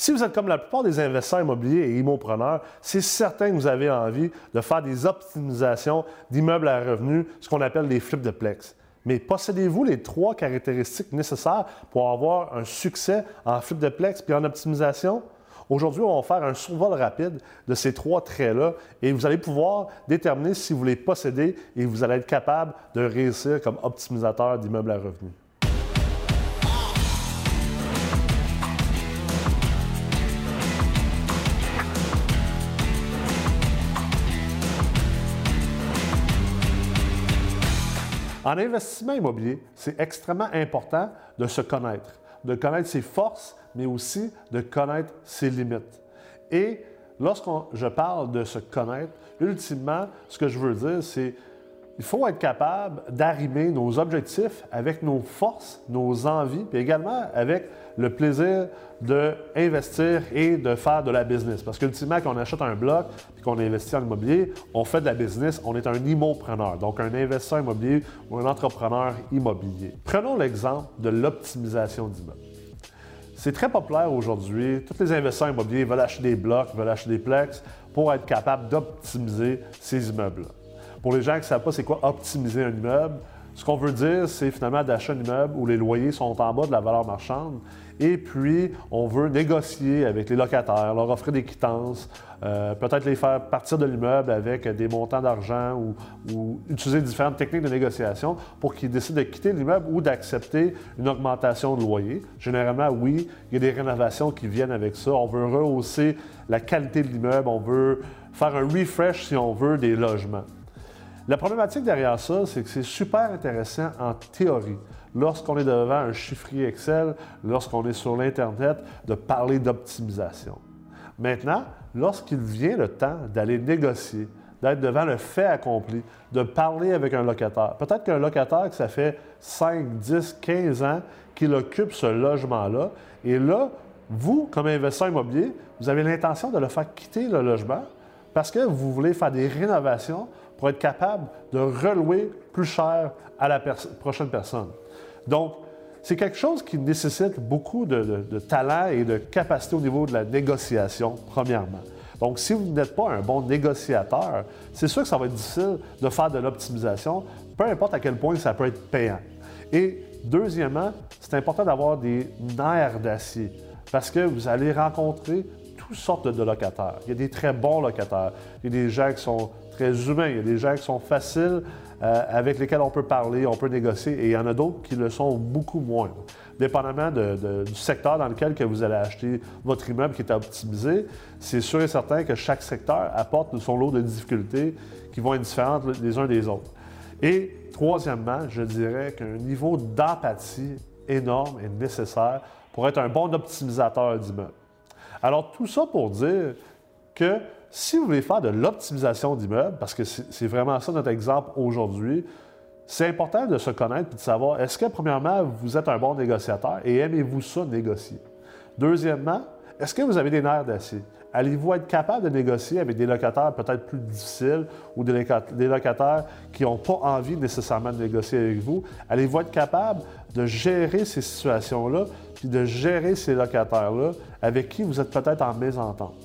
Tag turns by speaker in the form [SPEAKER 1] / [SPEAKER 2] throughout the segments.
[SPEAKER 1] Si vous êtes comme la plupart des investisseurs immobiliers et immopreneurs, c'est certain que vous avez envie de faire des optimisations d'immeubles à revenus, ce qu'on appelle des flips de plex. Mais possédez-vous les trois caractéristiques nécessaires pour avoir un succès en flip de plex puis en optimisation? Aujourd'hui, on va faire un survol rapide de ces trois traits-là et vous allez pouvoir déterminer si vous les possédez et vous allez être capable de réussir comme optimisateur d'immeubles à revenus. En investissement immobilier, c'est extrêmement important de se connaître, de connaître ses forces, mais aussi de connaître ses limites. Et lorsque je parle de se connaître, ultimement, ce que je veux dire, c'est il faut être capable d'arrimer nos objectifs avec nos forces, nos envies, puis également avec le plaisir d'investir et de faire de la business. Parce qu'ultimement, quand on achète un bloc et qu'on investit en immobilier, on fait de la business, on est un immopreneur, donc un investisseur immobilier ou un entrepreneur immobilier. Prenons l'exemple de l'optimisation d'immeubles. C'est très populaire aujourd'hui. Tous les investisseurs immobiliers veulent acheter des blocs, veulent acheter des plex pour être capables d'optimiser ces immeubles-là. Pour les gens qui ne savent pas c'est quoi optimiser un immeuble, ce qu'on veut dire, c'est finalement d'acheter un immeuble où les loyers sont en bas de la valeur marchande et puis on veut négocier avec les locataires, leur offrir des quittances, euh, peut-être les faire partir de l'immeuble avec des montants d'argent ou, ou, utiliser différentes techniques de négociation pour qu'ils décident de quitter l'immeuble ou d'accepter une augmentation de loyer. Généralement, oui, il y a des rénovations qui viennent avec ça. On veut rehausser la qualité de l'immeuble, on veut faire un refresh, si on veut, des logements. La problématique derrière ça, c'est que c'est super intéressant en théorie, lorsqu'on est devant un chiffrier Excel, lorsqu'on est sur l'Internet, de parler d'optimisation. Maintenant, lorsqu'il vient le temps d'aller négocier, d'être devant le fait accompli, de parler avec un locataire. Peut-être qu'un locataire que ça fait 5, 10, 15 ans qu'il occupe ce logement-là, et là, vous, comme investisseur immobilier, vous avez l'intention de le faire quitter le logement parce que vous voulez faire des rénovations pour être capable de relouer plus cher à la prochaine personne. Donc, c'est quelque chose qui nécessite beaucoup de, talent et de capacité au niveau de la négociation, premièrement. Donc, si vous n'êtes pas un bon négociateur, c'est sûr que ça va être difficile de faire de l'optimisation, peu importe à quel point ça peut être payant. Et deuxièmement, c'est important d'avoir des nerfs d'acier parce que vous allez rencontrer toutes sortes de locataires. Il y a des très bons locataires, il y a des gens qui sont très humains. Il y a des gens qui sont faciles, euh, avec lesquels on peut parler, on peut négocier, et il y en a d'autres qui le sont beaucoup moins. Dépendamment du secteur dans lequel que vous allez acheter votre immeuble qui est optimisé, c'est sûr et certain que chaque secteur apporte son lot de difficultés qui vont être différentes les uns des autres. Et troisièmement, je dirais qu'un niveau d'empathie énorme est nécessaire pour être un bon optimisateur d'immeuble. Alors tout ça pour dire que si vous voulez faire de l'optimisation d'immeubles, parce que c'est vraiment ça notre exemple aujourd'hui, c'est important de se connaître et de savoir est-ce que, premièrement, vous êtes un bon négociateur et aimez-vous ça négocier? Deuxièmement, est-ce que vous avez des nerfs d'acier? Allez-vous être capable de négocier avec des locataires peut-être plus difficiles ou des locataires qui n'ont pas envie nécessairement de négocier avec vous? Allez-vous être capable de gérer ces situations-là puis de gérer ces locataires-là avec qui vous êtes peut-être en mésentente?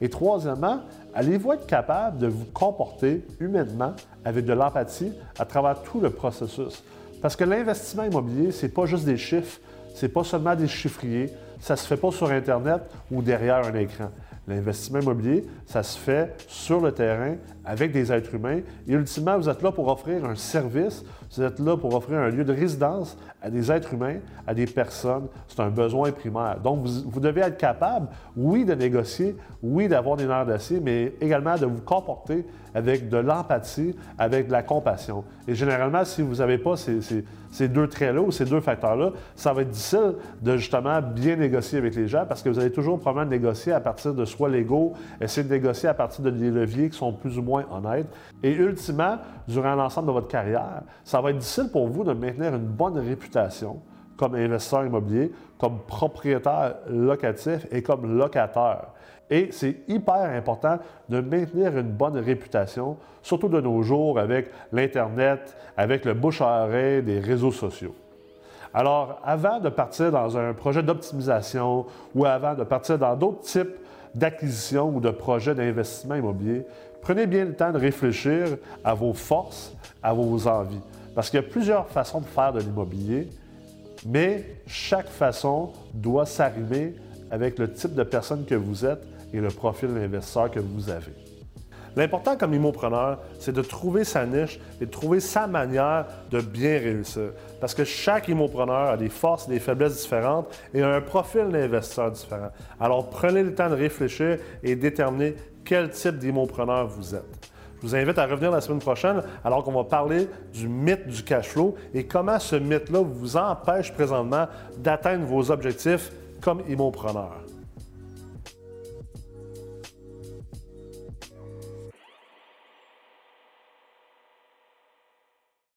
[SPEAKER 1] Et troisièmement, allez-vous être capable de vous comporter humainement avec de l'empathie à travers tout le processus? Parce que l'investissement immobilier, ce n'est pas juste des chiffres, ce n'est pas seulement des chiffriers, ça ne se fait pas sur Internet ou derrière un écran. L'investissement immobilier, ça se fait sur le terrain avec des êtres humains. Et ultimement, vous êtes là pour offrir un service, vous êtes là pour offrir un lieu de résidence à des êtres humains, à des personnes. C'est un besoin primaire. Donc, vous, devez être capable, oui, de négocier, oui, d'avoir des nerfs d'acier, mais également de vous comporter avec de l'empathie, avec de la compassion. Et généralement, si vous n'avez pas ces, deux traits-là ou ces deux facteurs-là, ça va être difficile de justement bien négocier avec les gens parce que vous allez toujours probablement négocier à partir de soi légaux, essayer de négocier à partir de des leviers qui sont plus ou moins honnêtes. Et ultimement, durant l'ensemble de votre carrière, ça va être difficile pour vous de maintenir une bonne réputation comme investisseur immobilier, comme propriétaire locatif et comme locataire. Et c'est hyper important de maintenir une bonne réputation, surtout de nos jours avec l'Internet, avec le bouche à oreille des réseaux sociaux. Alors, avant de partir dans un projet d'optimisation ou avant de partir dans d'autres types d'acquisition ou de projets d'investissement immobilier, prenez bien le temps de réfléchir à vos forces, à vos envies. Parce qu'il y a plusieurs façons de faire de l'immobilier, mais chaque façon doit s'arrimer avec le type de personne que vous êtes et le profil d'investisseur que vous avez. L'important comme immopreneur, c'est de trouver sa niche et de trouver sa manière de bien réussir. Parce que chaque immopreneur a des forces et des faiblesses différentes et un profil d'investisseur différent. Alors prenez le temps de réfléchir et déterminer quel type d'immopreneur vous êtes. Je vous invite à revenir la semaine prochaine alors qu'on va parler du mythe du cash flow et comment ce mythe-là vous empêche présentement d'atteindre vos objectifs comme immopreneur.